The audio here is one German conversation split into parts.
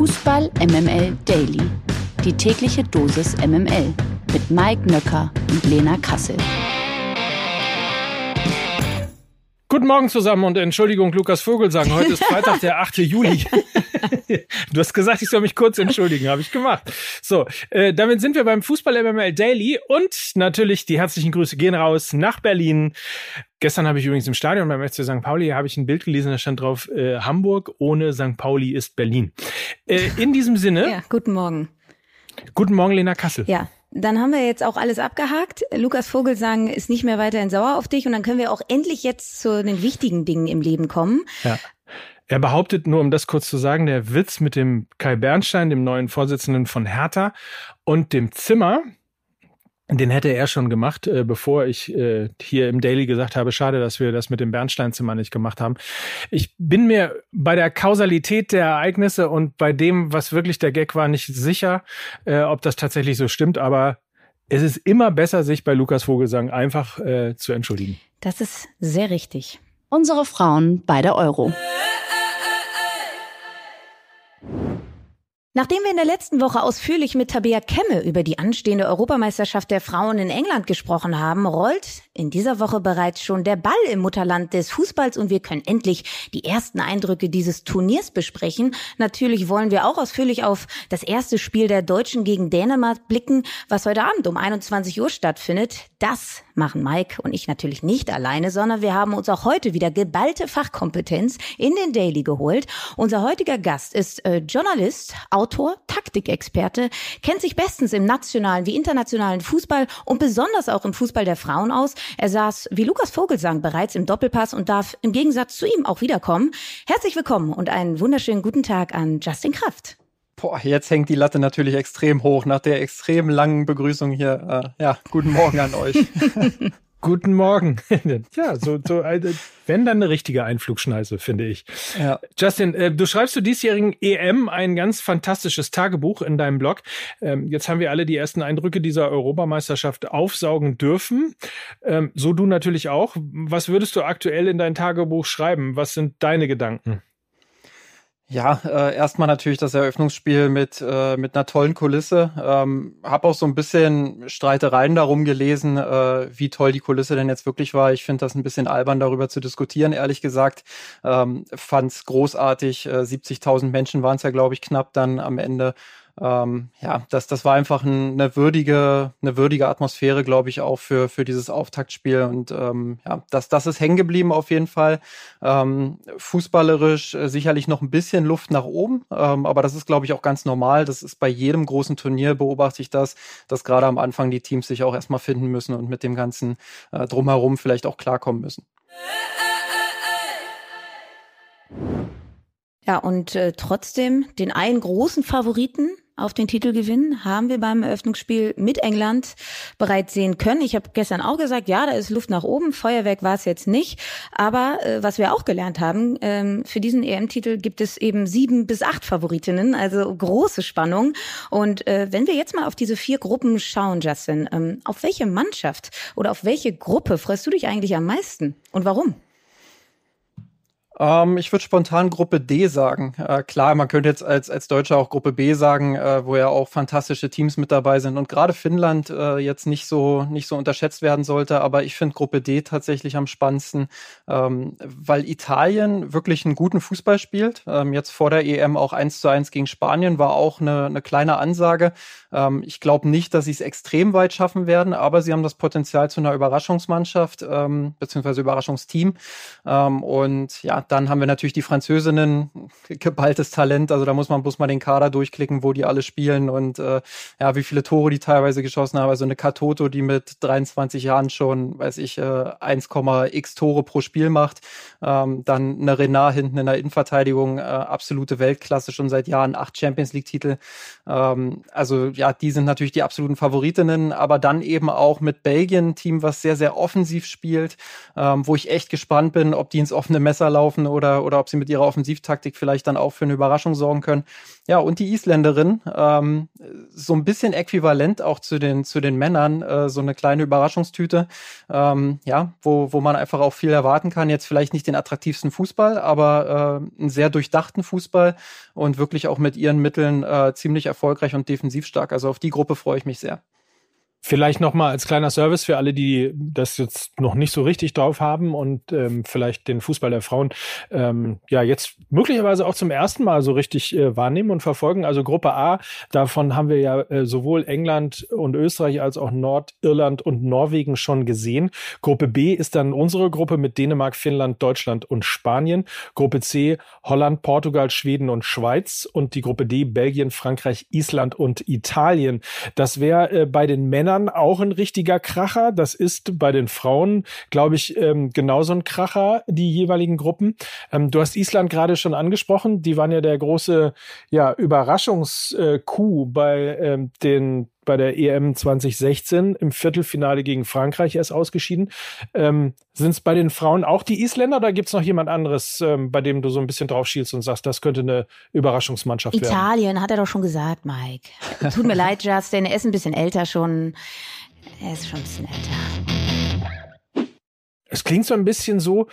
Fußball MML Daily. Die tägliche Dosis MML mit Mike Nöcker und Lena Kassel. Guten Morgen zusammen und Entschuldigung, Lukas Vogelsang. Heute ist Freitag, der 8. Juli. du hast gesagt, ich soll mich kurz entschuldigen, habe ich gemacht. So, äh, damit sind wir beim Fußball MML Daily und natürlich die herzlichen Grüße gehen raus nach Berlin. Gestern habe ich übrigens im Stadion beim FC St. Pauli habe ich ein Bild gelesen, da stand drauf äh, Hamburg ohne St. Pauli ist Berlin. Äh, in diesem Sinne. Ja, guten Morgen. Guten Morgen, Lena Kassel. Ja, dann haben wir jetzt auch alles abgehakt. Lukas Vogelsang ist nicht mehr weiterhin sauer auf dich und dann können wir auch endlich jetzt zu den wichtigen Dingen im Leben kommen. Ja. Er behauptet, nur um das kurz zu sagen, der Witz mit dem Kai Bernstein, dem neuen Vorsitzenden von Hertha und dem Zimmer, den hätte er schon gemacht, äh, bevor ich äh, hier im Daily gesagt habe, schade, dass wir das mit dem Bernsteinzimmer nicht gemacht haben. Ich bin mir bei der Kausalität der Ereignisse und bei dem, was wirklich der Gag war, nicht sicher, äh, ob das tatsächlich so stimmt, aber es ist immer besser, sich bei Lukas Vogelsang einfach äh, zu entschuldigen. Das ist sehr richtig. Unsere Frauen bei der Euro. Nachdem wir in der letzten Woche ausführlich mit Tabea Kemme über die anstehende Europameisterschaft der Frauen in England gesprochen haben, rollt in dieser Woche bereits schon der Ball im Mutterland des Fußballs und wir können endlich die ersten Eindrücke dieses Turniers besprechen. Natürlich wollen wir auch ausführlich auf das erste Spiel der Deutschen gegen Dänemark blicken, was heute Abend um 21 Uhr stattfindet. Das machen Mike und ich natürlich nicht alleine, sondern wir haben uns auch heute wieder geballte Fachkompetenz in den Daily geholt. Unser heutiger Gast ist äh, Journalist, Autor, Taktikexperte, kennt sich bestens im nationalen wie internationalen Fußball und besonders auch im Fußball der Frauen aus. Er saß, wie Lukas Vogelsang, bereits im Doppelpass und darf im Gegensatz zu ihm auch wiederkommen. Herzlich willkommen und einen wunderschönen guten Tag an Justin Kraft. Boah, jetzt hängt die Latte natürlich extrem hoch nach der extrem langen Begrüßung hier. Äh, ja, guten Morgen an euch. Guten Morgen. ja, so, so wenn dann eine richtige Einflugschneise, finde ich. Ja. Justin, äh, du schreibst zu diesjährigen EM ein ganz fantastisches Tagebuch in deinem Blog. Ähm, jetzt haben wir alle die ersten Eindrücke dieser Europameisterschaft aufsaugen dürfen. Ähm, so du natürlich auch. Was würdest du aktuell in dein Tagebuch schreiben? Was sind deine Gedanken? Ja, äh, erstmal natürlich das Eröffnungsspiel mit, äh, mit einer tollen Kulisse. Ähm, hab auch so ein bisschen Streitereien darum gelesen, äh, wie toll die Kulisse denn jetzt wirklich war. Ich finde das ein bisschen albern, darüber zu diskutieren, ehrlich gesagt. Ähm, Fand großartig. Äh, 70.000 Menschen waren es ja, glaube ich, knapp dann am Ende ähm, ja, das, das war einfach ein, eine würdige, eine würdige Atmosphäre, glaube ich, auch für, für dieses Auftaktspiel. Und ähm, ja, das, das ist hängen geblieben auf jeden Fall. Ähm, fußballerisch äh, sicherlich noch ein bisschen Luft nach oben, ähm, aber das ist, glaube ich, auch ganz normal. Das ist bei jedem großen Turnier, beobachte ich das, dass gerade am Anfang die Teams sich auch erstmal finden müssen und mit dem ganzen äh, drumherum vielleicht auch klarkommen müssen. Ja, und äh, trotzdem den einen großen Favoriten auf den Titelgewinn haben wir beim Eröffnungsspiel mit England bereits sehen können. Ich habe gestern auch gesagt, ja, da ist Luft nach oben. Feuerwerk war es jetzt nicht. Aber äh, was wir auch gelernt haben, ähm, für diesen EM-Titel gibt es eben sieben bis acht Favoritinnen, also große Spannung. Und äh, wenn wir jetzt mal auf diese vier Gruppen schauen, Justin, ähm, auf welche Mannschaft oder auf welche Gruppe freust du dich eigentlich am meisten und warum? Ähm, ich würde spontan Gruppe D sagen. Äh, klar, man könnte jetzt als, als Deutscher auch Gruppe B sagen, äh, wo ja auch fantastische Teams mit dabei sind und gerade Finnland äh, jetzt nicht so, nicht so unterschätzt werden sollte. Aber ich finde Gruppe D tatsächlich am spannendsten, ähm, weil Italien wirklich einen guten Fußball spielt. Ähm, jetzt vor der EM auch 1 zu 1 gegen Spanien war auch eine, eine kleine Ansage. Ähm, ich glaube nicht, dass sie es extrem weit schaffen werden, aber sie haben das Potenzial zu einer Überraschungsmannschaft ähm, beziehungsweise Überraschungsteam. Ähm, und ja, dann haben wir natürlich die Französinnen, geballtes Talent. Also da muss man bloß mal den Kader durchklicken, wo die alle spielen und äh, ja, wie viele Tore die teilweise geschossen haben. Also eine Katoto, die mit 23 Jahren schon, weiß ich, äh, 1,x Tore pro Spiel macht. Ähm, dann eine Renard hinten in der Innenverteidigung, äh, absolute Weltklasse, schon seit Jahren acht Champions League-Titel. Ähm, also ja, die sind natürlich die absoluten Favoritinnen, aber dann eben auch mit Belgien, Team, was sehr, sehr offensiv spielt, ähm, wo ich echt gespannt bin, ob die ins offene Messer laufen weglaufen oder, oder ob sie mit ihrer Offensivtaktik vielleicht dann auch für eine Überraschung sorgen können. Ja, und die Isländerin, ähm, so ein bisschen äquivalent auch zu den, zu den Männern, äh, so eine kleine Überraschungstüte, ähm, ja, wo, wo man einfach auch viel erwarten kann. Jetzt vielleicht nicht den attraktivsten Fußball, aber äh, einen sehr durchdachten Fußball und wirklich auch mit ihren Mitteln äh, ziemlich erfolgreich und defensiv stark. Also auf die Gruppe freue ich mich sehr. Vielleicht nochmal als kleiner Service für alle, die das jetzt noch nicht so richtig drauf haben und ähm, vielleicht den Fußball der Frauen ähm, ja jetzt möglicherweise auch zum ersten Mal so richtig äh, wahrnehmen und verfolgen. Also Gruppe A, davon haben wir ja äh, sowohl England und Österreich als auch Nordirland und Norwegen schon gesehen. Gruppe B ist dann unsere Gruppe mit Dänemark, Finnland, Deutschland und Spanien. Gruppe C, Holland, Portugal, Schweden und Schweiz. Und die Gruppe D, Belgien, Frankreich, Island und Italien. Das wäre äh, bei den Männern Männern auch ein richtiger Kracher. Das ist bei den Frauen, glaube ich, ähm, genauso ein Kracher, die jeweiligen Gruppen. Ähm, du hast Island gerade schon angesprochen. Die waren ja der große ja, Überraschungskuh bei ähm, den bei der EM 2016 im Viertelfinale gegen Frankreich erst ausgeschieden. Ähm, Sind es bei den Frauen auch die Isländer oder gibt es noch jemand anderes, ähm, bei dem du so ein bisschen drauf schielst und sagst, das könnte eine Überraschungsmannschaft Italien, werden? Italien, hat er doch schon gesagt, Mike. Tut mir leid, Justin, er ist ein bisschen älter schon. Er ist schon ein bisschen älter. Es klingt so ein bisschen so,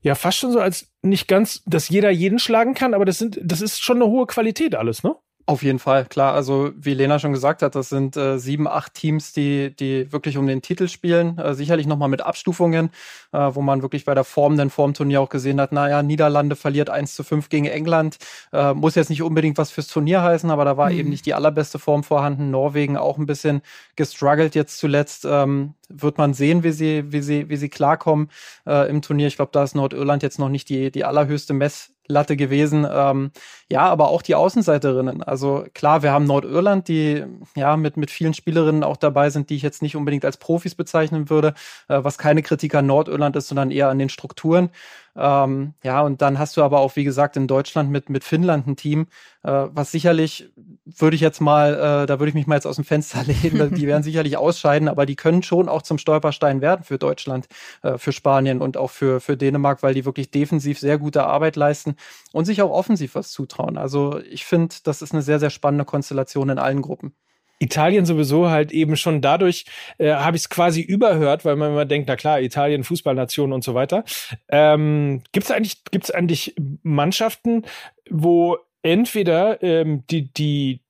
ja, fast schon so, als nicht ganz, dass jeder jeden schlagen kann, aber das sind, das ist schon eine hohe Qualität alles, ne? Auf jeden Fall, klar. Also wie Lena schon gesagt hat, das sind äh, sieben, acht Teams, die, die wirklich um den Titel spielen. Äh, sicherlich nochmal mit Abstufungen, äh, wo man wirklich bei der Form, den Formturnier auch gesehen hat, naja, Niederlande verliert 1 zu 5 gegen England. Äh, muss jetzt nicht unbedingt was fürs Turnier heißen, aber da war mhm. eben nicht die allerbeste Form vorhanden. Norwegen auch ein bisschen gestruggelt jetzt zuletzt. Ähm, wird man sehen, wie sie, wie sie, wie sie klarkommen äh, im Turnier. Ich glaube, da ist Nordirland jetzt noch nicht die, die allerhöchste Mess Latte gewesen. Ähm, ja, aber auch die Außenseiterinnen. Also klar, wir haben Nordirland, die ja mit, mit vielen Spielerinnen auch dabei sind, die ich jetzt nicht unbedingt als Profis bezeichnen würde, äh, was keine Kritik an Nordirland ist, sondern eher an den Strukturen. Ähm, ja, und dann hast du aber auch, wie gesagt, in Deutschland mit, mit Finnland ein Team, äh, was sicherlich, würde ich jetzt mal, äh, da würde ich mich mal jetzt aus dem Fenster lehnen, die werden sicherlich ausscheiden, aber die können schon auch zum Stolperstein werden für Deutschland, äh, für Spanien und auch für, für Dänemark, weil die wirklich defensiv sehr gute Arbeit leisten und sich auch offensiv was zutrauen. Also ich finde, das ist eine sehr, sehr spannende Konstellation in allen Gruppen. Italien sowieso halt eben schon dadurch äh, habe ich es quasi überhört, weil man immer denkt, na klar, Italien, Fußballnation und so weiter. Ähm, gibt es eigentlich, gibt's eigentlich Mannschaften, wo entweder ähm, die, die,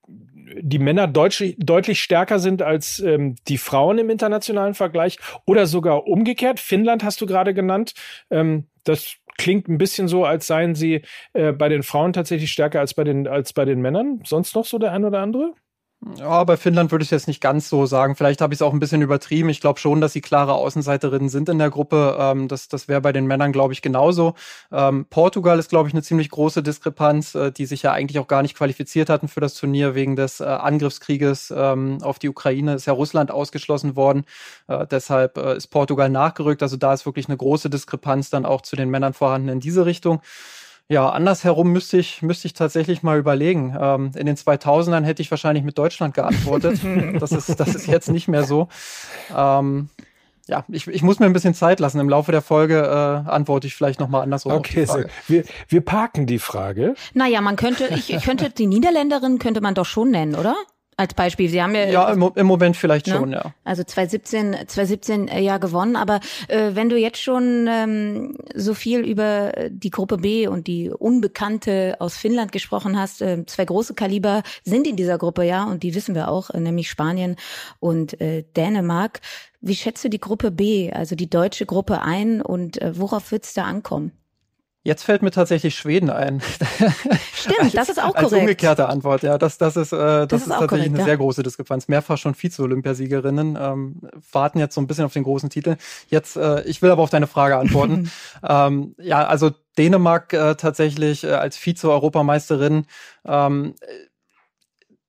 die Männer deutlich, deutlich stärker sind als ähm, die Frauen im internationalen Vergleich oder sogar umgekehrt. Finnland hast du gerade genannt. Ähm, das klingt ein bisschen so, als seien sie äh, bei den Frauen tatsächlich stärker als bei den, als bei den Männern. Sonst noch so der ein oder andere? Ja, bei Finnland würde ich jetzt nicht ganz so sagen. Vielleicht habe ich es auch ein bisschen übertrieben. Ich glaube schon, dass sie klare Außenseiterinnen sind in der Gruppe. Ähm, das das wäre bei den Männern, glaube ich, genauso. Ähm, Portugal ist, glaube ich, eine ziemlich große Diskrepanz, äh, die sich ja eigentlich auch gar nicht qualifiziert hatten für das Turnier wegen des äh, Angriffskrieges ähm, auf die Ukraine. Ist ja Russland ausgeschlossen worden. Äh, deshalb äh, ist Portugal nachgerückt. Also da ist wirklich eine große Diskrepanz dann auch zu den Männern vorhanden in diese Richtung. Ja, andersherum müsste ich, müsste ich tatsächlich mal überlegen. Ähm, in den 2000ern hätte ich wahrscheinlich mit Deutschland geantwortet. das, ist, das ist jetzt nicht mehr so. Ähm, ja, ich, ich muss mir ein bisschen Zeit lassen. Im Laufe der Folge äh, antworte ich vielleicht nochmal andersrum. Okay, so. wir, wir parken die Frage. Naja, man könnte, ich könnte die Niederländerin könnte man doch schon nennen, oder? Als Beispiel. Sie haben ja ja im, im Moment vielleicht ne? schon, ja. Also 2017, 2017 äh, ja gewonnen, aber äh, wenn du jetzt schon ähm, so viel über die Gruppe B und die Unbekannte aus Finnland gesprochen hast, äh, zwei große Kaliber sind in dieser Gruppe ja und die wissen wir auch, äh, nämlich Spanien und äh, Dänemark. Wie schätzt du die Gruppe B, also die deutsche Gruppe ein und äh, worauf wird's da ankommen? Jetzt fällt mir tatsächlich Schweden ein. Stimmt, das ist auch korrekt. Als umgekehrte Antwort, ja. Das, das ist, äh, das, das ist, ist tatsächlich korrekt, eine ja. sehr große Diskrepanz. Mehrfach schon Vize-Olympiasiegerinnen, ähm, warten jetzt so ein bisschen auf den großen Titel. Jetzt, äh, ich will aber auf deine Frage antworten. ähm, ja, also Dänemark äh, tatsächlich äh, als Vize-Europameisterin ähm,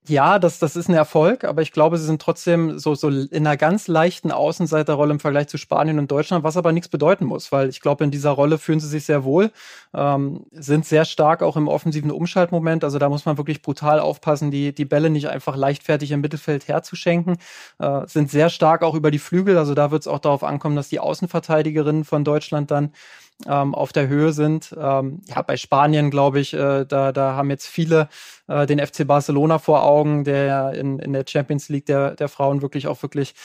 ja, das, das ist ein Erfolg, aber ich glaube, sie sind trotzdem so, so in einer ganz leichten Außenseiterrolle im Vergleich zu Spanien und Deutschland, was aber nichts bedeuten muss, weil ich glaube, in dieser Rolle fühlen sie sich sehr wohl, ähm, sind sehr stark auch im offensiven Umschaltmoment. Also da muss man wirklich brutal aufpassen, die, die Bälle nicht einfach leichtfertig im Mittelfeld herzuschenken, äh, sind sehr stark auch über die Flügel. Also da wird es auch darauf ankommen, dass die Außenverteidigerinnen von Deutschland dann ähm, auf der Höhe sind. Ähm, ja, bei Spanien, glaube ich, äh, da, da haben jetzt viele äh, den FC Barcelona vor Augen, der in, in der Champions League der, der Frauen wirklich auch wirklich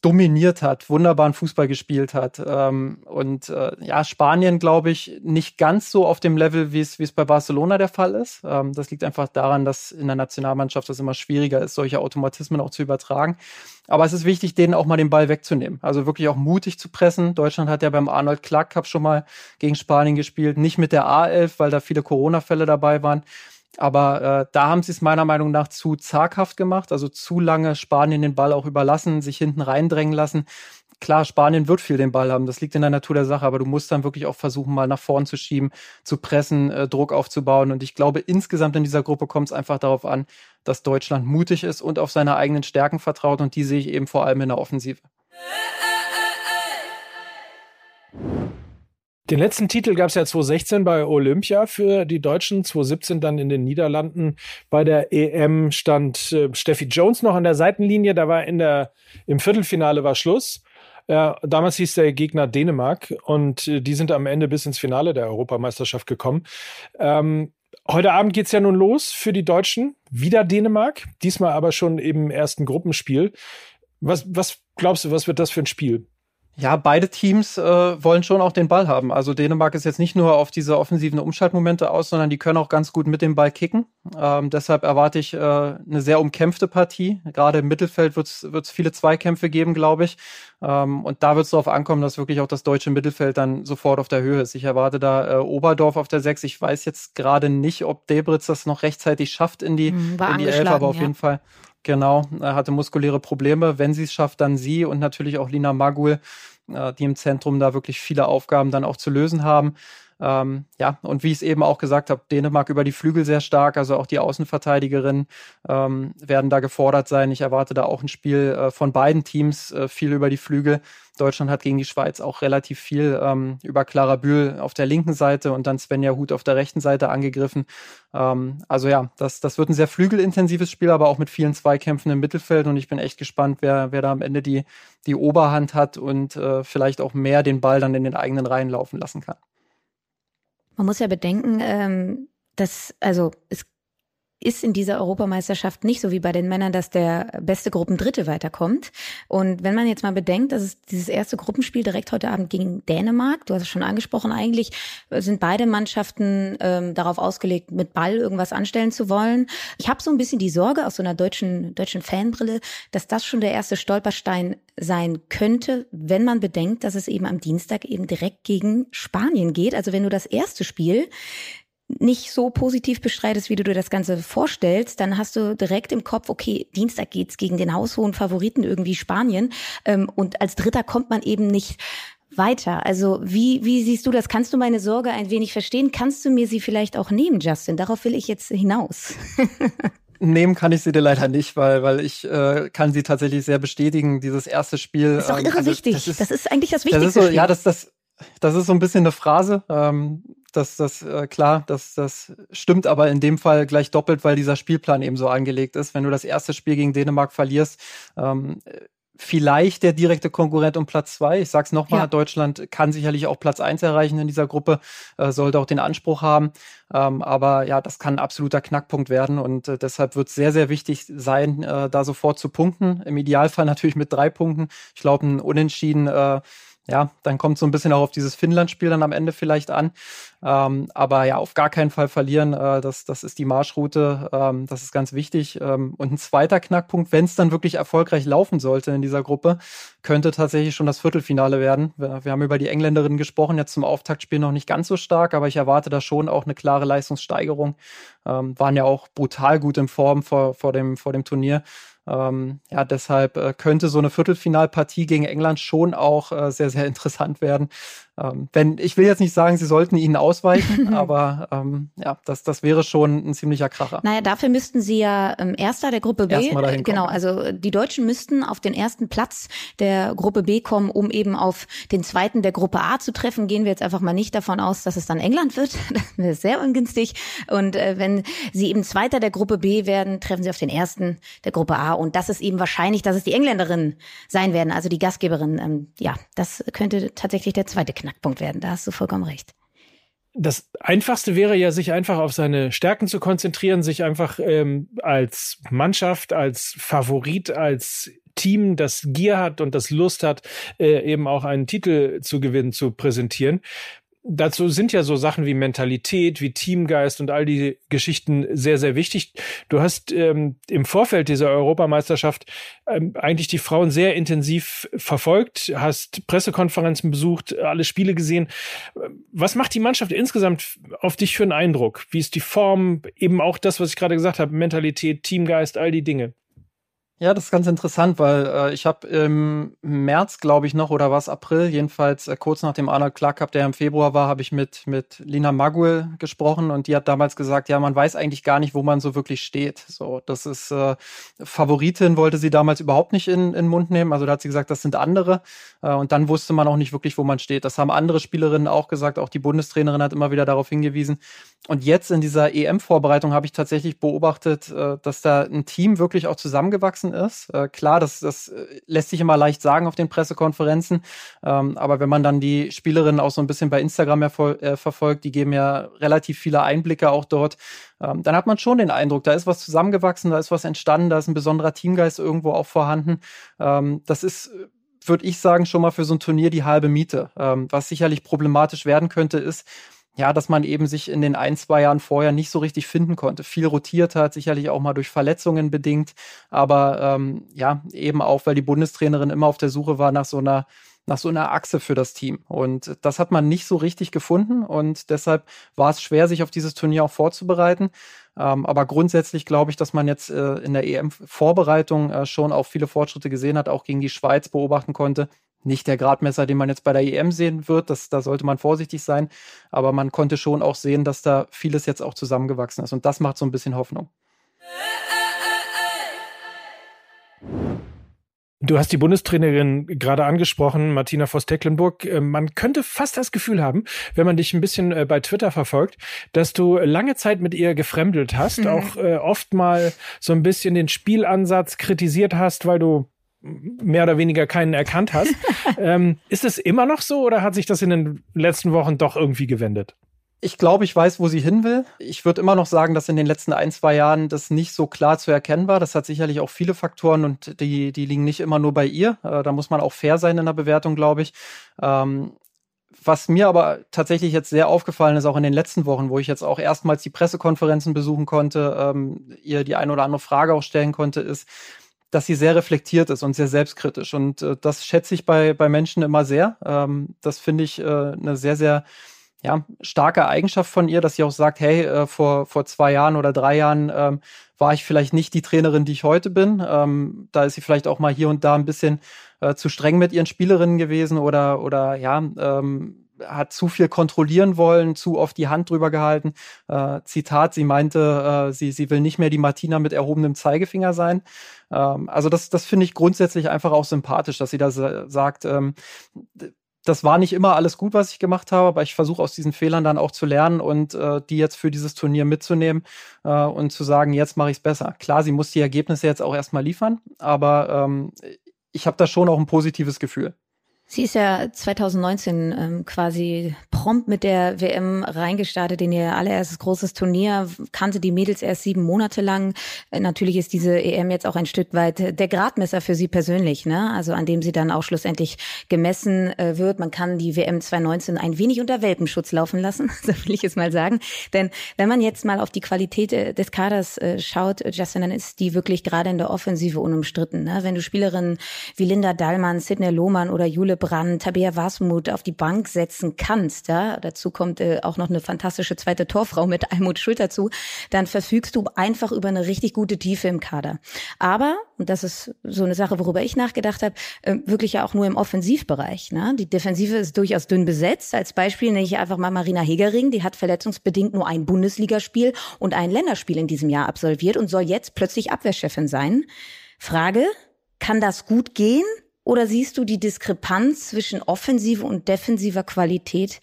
dominiert hat, wunderbaren Fußball gespielt hat. Ähm, und äh, ja, Spanien, glaube ich, nicht ganz so auf dem Level, wie es bei Barcelona der Fall ist. Ähm, das liegt einfach daran, dass in der Nationalmannschaft es immer schwieriger ist, solche Automatismen auch zu übertragen. Aber es ist wichtig, denen auch mal den Ball wegzunehmen. Also wirklich auch mutig zu pressen. Deutschland hat ja beim Arnold Clark Cup schon mal gegen Spanien gespielt. Nicht mit der A11, weil da viele Corona-Fälle dabei waren. Aber äh, da haben sie es meiner Meinung nach zu zaghaft gemacht, also zu lange Spanien den Ball auch überlassen, sich hinten reindrängen lassen. Klar, Spanien wird viel den Ball haben, das liegt in der Natur der Sache, aber du musst dann wirklich auch versuchen, mal nach vorn zu schieben, zu pressen, äh, Druck aufzubauen. Und ich glaube, insgesamt in dieser Gruppe kommt es einfach darauf an, dass Deutschland mutig ist und auf seine eigenen Stärken vertraut. Und die sehe ich eben vor allem in der Offensive. Den letzten Titel gab es ja 2016 bei Olympia für die Deutschen, 2017 dann in den Niederlanden. Bei der EM stand äh, Steffi Jones noch an der Seitenlinie, da war in der, im Viertelfinale war Schluss. Äh, damals hieß der Gegner Dänemark und äh, die sind am Ende bis ins Finale der Europameisterschaft gekommen. Ähm, heute Abend geht's ja nun los für die Deutschen. Wieder Dänemark, diesmal aber schon im ersten Gruppenspiel. Was, was glaubst du, was wird das für ein Spiel? Ja, beide Teams äh, wollen schon auch den Ball haben. Also Dänemark ist jetzt nicht nur auf diese offensiven Umschaltmomente aus, sondern die können auch ganz gut mit dem Ball kicken. Ähm, deshalb erwarte ich äh, eine sehr umkämpfte Partie. Gerade im Mittelfeld wird es viele Zweikämpfe geben, glaube ich. Ähm, und da wird es darauf ankommen, dass wirklich auch das deutsche Mittelfeld dann sofort auf der Höhe ist. Ich erwarte da äh, Oberdorf auf der 6. Ich weiß jetzt gerade nicht, ob Debritz das noch rechtzeitig schafft in die, hm, in die Elf, aber auf ja. jeden Fall Genau, er hatte muskuläre Probleme. Wenn sie es schafft, dann sie und natürlich auch Lina Magul, äh, die im Zentrum da wirklich viele Aufgaben dann auch zu lösen haben. Ähm, ja, und wie ich es eben auch gesagt habe, Dänemark über die Flügel sehr stark, also auch die Außenverteidigerinnen ähm, werden da gefordert sein. Ich erwarte da auch ein Spiel äh, von beiden Teams äh, viel über die Flügel. Deutschland hat gegen die Schweiz auch relativ viel ähm, über Clara Bühl auf der linken Seite und dann Svenja Huth auf der rechten Seite angegriffen. Ähm, also ja, das, das wird ein sehr flügelintensives Spiel, aber auch mit vielen Zweikämpfen im Mittelfeld und ich bin echt gespannt, wer, wer da am Ende die, die Oberhand hat und äh, vielleicht auch mehr den Ball dann in den eigenen Reihen laufen lassen kann. Man muss ja bedenken, ähm, dass, also es ist in dieser Europameisterschaft nicht so wie bei den Männern, dass der beste Gruppendritte weiterkommt. Und wenn man jetzt mal bedenkt, dass es dieses erste Gruppenspiel direkt heute Abend gegen Dänemark, du hast es schon angesprochen, eigentlich sind beide Mannschaften ähm, darauf ausgelegt, mit Ball irgendwas anstellen zu wollen. Ich habe so ein bisschen die Sorge aus so einer deutschen, deutschen Fanbrille, dass das schon der erste Stolperstein sein könnte, wenn man bedenkt, dass es eben am Dienstag eben direkt gegen Spanien geht. Also wenn du das erste Spiel nicht so positiv bestreitest, wie du dir das Ganze vorstellst, dann hast du direkt im Kopf, okay, Dienstag geht's gegen den haushohen Favoriten irgendwie Spanien. Ähm, und als Dritter kommt man eben nicht weiter. Also wie, wie siehst du das? Kannst du meine Sorge ein wenig verstehen? Kannst du mir sie vielleicht auch nehmen, Justin? Darauf will ich jetzt hinaus. Nehmen kann ich sie dir leider nicht, weil, weil ich äh, kann sie tatsächlich sehr bestätigen. Dieses erste Spiel. Das ist auch ähm, irre also, wichtig. Das ist, das ist eigentlich das Wichtigste. Das ist so, ja, das, das, das ist so ein bisschen eine Phrase. Ähm, das, das, äh, klar, das, das stimmt aber in dem Fall gleich doppelt, weil dieser Spielplan eben so angelegt ist. Wenn du das erste Spiel gegen Dänemark verlierst, ähm, vielleicht der direkte Konkurrent um Platz zwei. Ich sag's nochmal, ja. Deutschland kann sicherlich auch Platz eins erreichen in dieser Gruppe, äh, sollte auch den Anspruch haben. Ähm, aber ja, das kann ein absoluter Knackpunkt werden und äh, deshalb wird es sehr, sehr wichtig sein, äh, da sofort zu punkten. Im Idealfall natürlich mit drei Punkten. Ich glaube, ein Unentschieden äh, ja, dann kommt so ein bisschen auch auf dieses Finnland-Spiel dann am Ende vielleicht an. Ähm, aber ja, auf gar keinen Fall verlieren. Äh, das, das ist die Marschroute. Ähm, das ist ganz wichtig. Ähm, und ein zweiter Knackpunkt, wenn es dann wirklich erfolgreich laufen sollte in dieser Gruppe, könnte tatsächlich schon das Viertelfinale werden. Wir, wir haben über die Engländerinnen gesprochen, jetzt zum Auftaktspiel noch nicht ganz so stark, aber ich erwarte da schon auch eine klare Leistungssteigerung. Ähm, waren ja auch brutal gut in Form vor, vor, dem, vor dem Turnier. Ähm, ja, deshalb äh, könnte so eine Viertelfinalpartie gegen England schon auch äh, sehr, sehr interessant werden. Ähm, wenn, ich will jetzt nicht sagen, sie sollten ihnen ausweichen, aber ähm, ja, das, das wäre schon ein ziemlicher Kracher. Naja, dafür müssten sie ja ähm, Erster der Gruppe B. Erstmal dahin genau, also die Deutschen müssten auf den ersten Platz der Gruppe B kommen, um eben auf den zweiten der Gruppe A zu treffen. Gehen wir jetzt einfach mal nicht davon aus, dass es dann England wird. das wäre sehr ungünstig. Und äh, wenn sie eben Zweiter der Gruppe B werden, treffen sie auf den ersten der Gruppe A. Und das ist eben wahrscheinlich, dass es die Engländerinnen sein werden, also die Gastgeberinnen. Ähm, ja, das könnte tatsächlich der zweite Knack Knackpunkt werden. Da hast du vollkommen recht das Einfachste wäre ja, sich einfach auf seine Stärken zu konzentrieren, sich einfach ähm, als Mannschaft, als Favorit, als Team, das Gier hat und das Lust hat, äh, eben auch einen Titel zu gewinnen, zu präsentieren dazu sind ja so Sachen wie Mentalität, wie Teamgeist und all die Geschichten sehr, sehr wichtig. Du hast ähm, im Vorfeld dieser Europameisterschaft ähm, eigentlich die Frauen sehr intensiv verfolgt, hast Pressekonferenzen besucht, alle Spiele gesehen. Was macht die Mannschaft insgesamt auf dich für einen Eindruck? Wie ist die Form? Eben auch das, was ich gerade gesagt habe, Mentalität, Teamgeist, all die Dinge. Ja, das ist ganz interessant, weil äh, ich habe im März, glaube ich noch, oder was April, jedenfalls äh, kurz nach dem Arnold Clark Cup, der im Februar war, habe ich mit mit Lina Maguel gesprochen und die hat damals gesagt, ja, man weiß eigentlich gar nicht, wo man so wirklich steht. So, das ist äh, Favoritin wollte sie damals überhaupt nicht in, in den Mund nehmen. Also da hat sie gesagt, das sind andere äh, und dann wusste man auch nicht wirklich, wo man steht. Das haben andere Spielerinnen auch gesagt, auch die Bundestrainerin hat immer wieder darauf hingewiesen. Und jetzt in dieser EM-Vorbereitung habe ich tatsächlich beobachtet, äh, dass da ein Team wirklich auch zusammengewachsen gewachsen ist. Äh, klar, das, das äh, lässt sich immer leicht sagen auf den Pressekonferenzen, ähm, aber wenn man dann die Spielerinnen auch so ein bisschen bei Instagram äh, verfolgt, die geben ja relativ viele Einblicke auch dort, ähm, dann hat man schon den Eindruck, da ist was zusammengewachsen, da ist was entstanden, da ist ein besonderer Teamgeist irgendwo auch vorhanden. Ähm, das ist würde ich sagen, schon mal für so ein Turnier die halbe Miete. Ähm, was sicherlich problematisch werden könnte, ist, ja, dass man eben sich in den ein, zwei Jahren vorher nicht so richtig finden konnte. Viel rotiert hat, sicherlich auch mal durch Verletzungen bedingt, aber ähm, ja, eben auch, weil die Bundestrainerin immer auf der Suche war nach so einer nach so einer Achse für das Team. Und das hat man nicht so richtig gefunden und deshalb war es schwer, sich auf dieses Turnier auch vorzubereiten. Ähm, aber grundsätzlich glaube ich, dass man jetzt äh, in der EM-Vorbereitung äh, schon auch viele Fortschritte gesehen hat, auch gegen die Schweiz beobachten konnte nicht der Gradmesser, den man jetzt bei der EM sehen wird. Das, da sollte man vorsichtig sein. Aber man konnte schon auch sehen, dass da vieles jetzt auch zusammengewachsen ist. Und das macht so ein bisschen Hoffnung. Du hast die Bundestrainerin gerade angesprochen, Martina Voss-Tecklenburg. Äh, man könnte fast das Gefühl haben, wenn man dich ein bisschen äh, bei Twitter verfolgt, dass du lange Zeit mit ihr gefremdelt hast, mhm. auch äh, oft mal so ein bisschen den Spielansatz kritisiert hast, weil du mehr oder weniger keinen erkannt hast. ähm, ist es immer noch so oder hat sich das in den letzten Wochen doch irgendwie gewendet? Ich glaube, ich weiß, wo sie hin will. Ich würde immer noch sagen, dass in den letzten ein, zwei Jahren das nicht so klar zu erkennen war. Das hat sicherlich auch viele Faktoren und die, die liegen nicht immer nur bei ihr. Äh, da muss man auch fair sein in der Bewertung, glaube ich. Ähm, was mir aber tatsächlich jetzt sehr aufgefallen ist, auch in den letzten Wochen, wo ich jetzt auch erstmals die Pressekonferenzen besuchen konnte, ähm, ihr die eine oder andere Frage auch stellen konnte, ist, dass sie sehr reflektiert ist und sehr selbstkritisch. Und äh, das schätze ich bei, bei Menschen immer sehr. Ähm, das finde ich äh, eine sehr, sehr ja, starke Eigenschaft von ihr, dass sie auch sagt, hey, äh, vor, vor zwei Jahren oder drei Jahren ähm, war ich vielleicht nicht die Trainerin, die ich heute bin. Ähm, da ist sie vielleicht auch mal hier und da ein bisschen äh, zu streng mit ihren Spielerinnen gewesen oder, oder ja, ähm, hat zu viel kontrollieren wollen, zu oft die Hand drüber gehalten. Äh, Zitat, sie meinte, äh, sie, sie will nicht mehr die Martina mit erhobenem Zeigefinger sein. Ähm, also das, das finde ich grundsätzlich einfach auch sympathisch, dass sie da sagt, ähm, das war nicht immer alles gut, was ich gemacht habe, aber ich versuche aus diesen Fehlern dann auch zu lernen und äh, die jetzt für dieses Turnier mitzunehmen äh, und zu sagen, jetzt mache ich es besser. Klar, sie muss die Ergebnisse jetzt auch erstmal liefern, aber ähm, ich habe da schon auch ein positives Gefühl. Sie ist ja 2019 ähm, quasi prompt mit der WM reingestartet in ihr allererstes großes Turnier, kannte die Mädels erst sieben Monate lang. Äh, natürlich ist diese EM jetzt auch ein Stück weit der Gradmesser für sie persönlich, ne? also an dem sie dann auch schlussendlich gemessen äh, wird. Man kann die WM 2019 ein wenig unter Welpenschutz laufen lassen, so will ich es mal sagen. Denn wenn man jetzt mal auf die Qualität äh, des Kaders äh, schaut, äh, Justin, dann ist die wirklich gerade in der Offensive unumstritten. Ne? Wenn du Spielerinnen wie Linda Dallmann, Sidney Lohmann oder Jule Brand, Tabea Wasmut auf die Bank setzen kannst, ja, dazu kommt äh, auch noch eine fantastische zweite Torfrau mit Almut Schulter zu, dann verfügst du einfach über eine richtig gute Tiefe im Kader. Aber, und das ist so eine Sache, worüber ich nachgedacht habe, äh, wirklich ja auch nur im Offensivbereich. Ne? Die Defensive ist durchaus dünn besetzt. Als Beispiel nenne ich einfach mal Marina Hegering, die hat verletzungsbedingt nur ein Bundesligaspiel und ein Länderspiel in diesem Jahr absolviert und soll jetzt plötzlich Abwehrchefin sein. Frage, kann das gut gehen? Oder siehst du die Diskrepanz zwischen offensiver und defensiver Qualität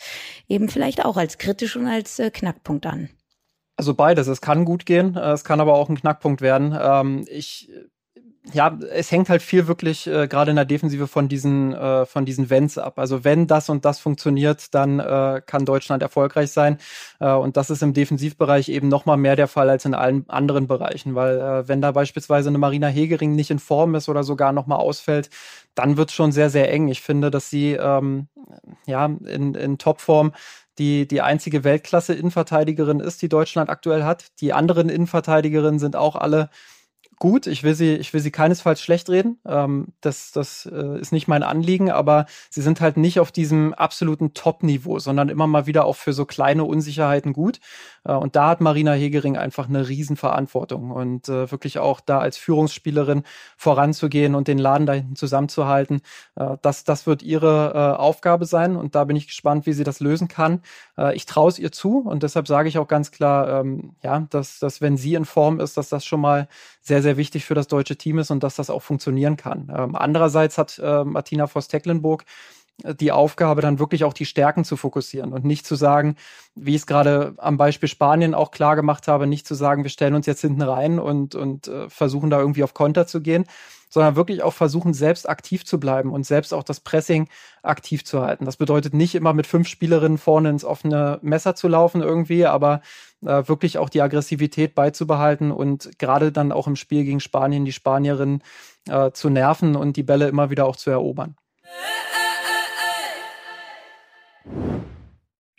eben vielleicht auch als kritisch und als äh, Knackpunkt an? Also beides. Es kann gut gehen, äh, es kann aber auch ein Knackpunkt werden. Ähm, ich ja, es hängt halt viel wirklich äh, gerade in der Defensive von diesen äh, von diesen Wenns ab. Also wenn das und das funktioniert, dann äh, kann Deutschland erfolgreich sein. Äh, und das ist im Defensivbereich eben noch mal mehr der Fall als in allen anderen Bereichen, weil äh, wenn da beispielsweise eine Marina Hegering nicht in Form ist oder sogar noch mal ausfällt, dann wird es schon sehr sehr eng. Ich finde, dass sie ähm, ja in, in Topform die die einzige Weltklasse-Innenverteidigerin ist, die Deutschland aktuell hat. Die anderen Innenverteidigerinnen sind auch alle gut. Ich will sie, ich will sie keinesfalls schlecht reden. Ähm, das das äh, ist nicht mein Anliegen, aber sie sind halt nicht auf diesem absoluten Top-Niveau, sondern immer mal wieder auch für so kleine Unsicherheiten gut. Äh, und da hat Marina Hegering einfach eine Riesenverantwortung und äh, wirklich auch da als Führungsspielerin voranzugehen und den Laden da hinten zusammenzuhalten. Äh, das, das wird ihre äh, Aufgabe sein und da bin ich gespannt, wie sie das lösen kann. Äh, ich traue es ihr zu und deshalb sage ich auch ganz klar, ähm, ja, dass, dass wenn sie in Form ist, dass das schon mal sehr, sehr wichtig für das deutsche Team ist und dass das auch funktionieren kann. Ähm, andererseits hat äh, Martina Voss-Tecklenburg äh, die Aufgabe, dann wirklich auch die Stärken zu fokussieren und nicht zu sagen, wie ich es gerade am Beispiel Spanien auch klar gemacht habe, nicht zu sagen, wir stellen uns jetzt hinten rein und, und äh, versuchen da irgendwie auf Konter zu gehen, sondern wirklich auch versuchen, selbst aktiv zu bleiben und selbst auch das Pressing aktiv zu halten. Das bedeutet nicht immer mit fünf Spielerinnen vorne ins offene Messer zu laufen irgendwie, aber äh, wirklich auch die Aggressivität beizubehalten und gerade dann auch im Spiel gegen Spanien die Spanierinnen äh, zu nerven und die Bälle immer wieder auch zu erobern.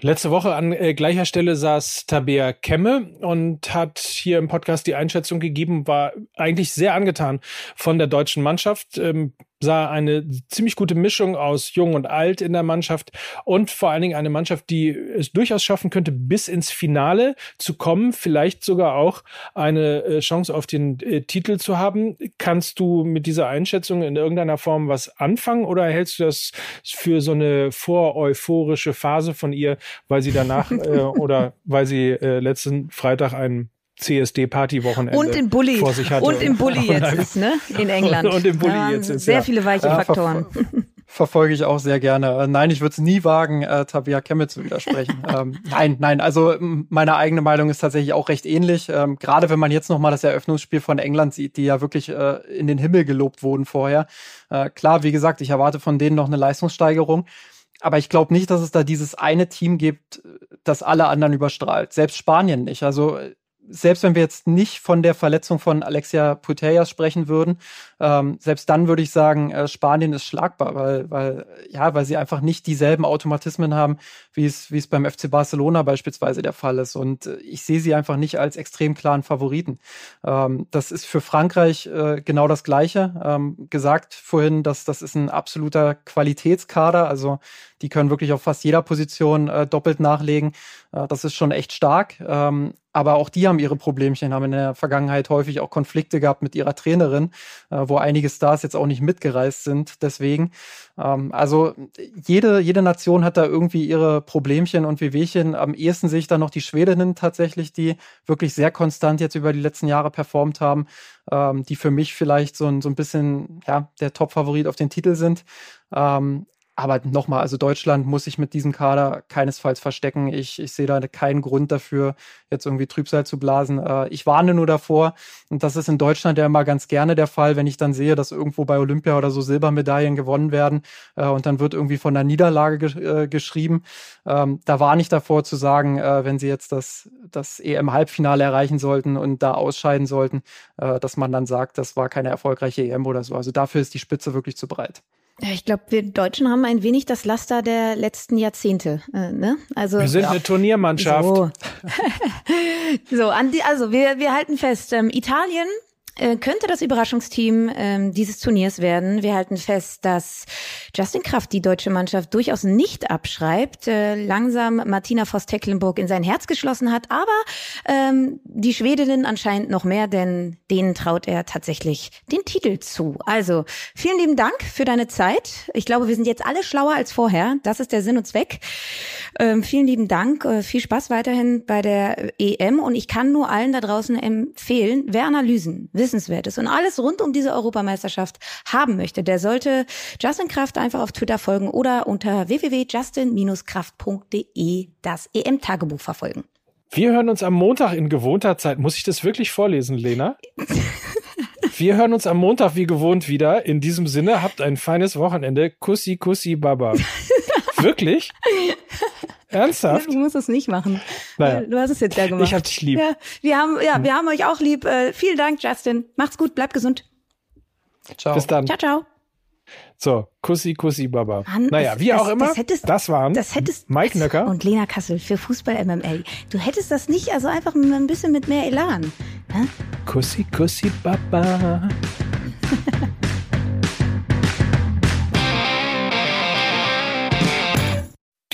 Letzte Woche an äh, gleicher Stelle saß Tabea Kemme und hat hier im Podcast die Einschätzung gegeben, war eigentlich sehr angetan von der deutschen Mannschaft. Ähm, sah eine ziemlich gute Mischung aus Jung und Alt in der Mannschaft und vor allen Dingen eine Mannschaft, die es durchaus schaffen könnte, bis ins Finale zu kommen, vielleicht sogar auch eine äh, Chance auf den äh, Titel zu haben. Kannst du mit dieser Einschätzung in irgendeiner Form was anfangen oder hältst du das für so eine voreuphorische Phase von ihr, weil sie danach äh, oder weil sie äh, letzten Freitag einen CSD-Party-Wochenende und in Bulli vor sich hatte. Und im Bulli jetzt ist, ne? In England. Und, und im Bulli ja, jetzt ist, Sehr ja. viele weiche ja, Faktoren. Ver verfolge ich auch sehr gerne. Äh, nein, ich würde es nie wagen, äh, Tabia Kemme zu widersprechen. ähm, nein, nein, also meine eigene Meinung ist tatsächlich auch recht ähnlich. Ähm, Gerade wenn man jetzt nochmal das Eröffnungsspiel von England sieht, die ja wirklich äh, in den Himmel gelobt wurden vorher. Äh, klar, wie gesagt, ich erwarte von denen noch eine Leistungssteigerung. Aber ich glaube nicht, dass es da dieses eine Team gibt, das alle anderen überstrahlt. Selbst Spanien nicht. Also selbst wenn wir jetzt nicht von der Verletzung von Alexia Putellas sprechen würden, ähm, selbst dann würde ich sagen, äh, Spanien ist schlagbar, weil, weil, ja, weil sie einfach nicht dieselben Automatismen haben, wie es, wie es beim FC Barcelona beispielsweise der Fall ist. Und äh, ich sehe sie einfach nicht als extrem klaren Favoriten. Ähm, das ist für Frankreich äh, genau das Gleiche. Ähm, gesagt vorhin, dass das ist ein absoluter Qualitätskader. Also die können wirklich auf fast jeder Position äh, doppelt nachlegen. Äh, das ist schon echt stark. Aber auch die haben ihre Problemchen, haben in der Vergangenheit häufig auch Konflikte gehabt mit ihrer Trainerin, äh, wo einige Stars jetzt auch nicht mitgereist sind. Deswegen, ähm, also jede, jede Nation hat da irgendwie ihre Problemchen und Wehwehchen. Am ehesten sehe ich da noch die Schwedinnen tatsächlich, die wirklich sehr konstant jetzt über die letzten Jahre performt haben, ähm, die für mich vielleicht so ein, so ein bisschen ja, der Top-Favorit auf den Titel sind. Ähm, aber nochmal, also Deutschland muss sich mit diesem Kader keinesfalls verstecken. Ich, ich sehe da keinen Grund dafür, jetzt irgendwie Trübsal zu blasen. Äh, ich warne nur davor, und das ist in Deutschland ja immer ganz gerne der Fall, wenn ich dann sehe, dass irgendwo bei Olympia oder so Silbermedaillen gewonnen werden äh, und dann wird irgendwie von der Niederlage ge äh, geschrieben. Ähm, da warne ich davor zu sagen, wenn sie jetzt das, das EM-Halbfinale erreichen sollten und da ausscheiden sollten, dass man dann sagt, das war keine erfolgreiche EM oder so. Also dafür ist die Spitze wirklich zu breit. Ja, ich glaube, wir Deutschen haben ein wenig das Laster der letzten Jahrzehnte. Äh, ne? Also wir sind ja. eine Turniermannschaft. So, so an die, also wir wir halten fest. Ähm, Italien könnte das Überraschungsteam ähm, dieses Turniers werden. Wir halten fest, dass Justin Kraft die deutsche Mannschaft durchaus nicht abschreibt, äh, langsam Martina Voss-Tecklenburg in sein Herz geschlossen hat, aber ähm, die Schwedinnen anscheinend noch mehr, denn denen traut er tatsächlich den Titel zu. Also vielen lieben Dank für deine Zeit. Ich glaube, wir sind jetzt alle schlauer als vorher. Das ist der Sinn und Zweck. Ähm, vielen lieben Dank. Äh, viel Spaß weiterhin bei der EM und ich kann nur allen da draußen empfehlen, wer Analysen Wissenswertes und alles rund um diese Europameisterschaft haben möchte, der sollte Justin Kraft einfach auf Twitter folgen oder unter www.justin-kraft.de das EM-Tagebuch verfolgen. Wir hören uns am Montag in gewohnter Zeit. Muss ich das wirklich vorlesen, Lena? wir hören uns am Montag wie gewohnt wieder. In diesem Sinne, habt ein feines Wochenende. Kussi, Kussi, Baba. Wirklich? Ernsthaft? Du musst es nicht machen. Naja. Du hast es jetzt ja gemacht. Ich hab dich lieb. Ja, wir haben, ja, wir haben euch auch lieb. Äh, vielen Dank, Justin. Macht's gut, bleibt gesund. Ciao. Bis dann. Ciao, ciao. So, Kussi, Kussi, Baba. Mann, naja, das- wie das- auch immer, das hättest- das waren Das hättest Mike Nöcker. und Lena Kassel für Fußball MML. Du hättest das nicht, also einfach ein bisschen mit mehr Elan. Hä? Kussi, Kussi, Baba.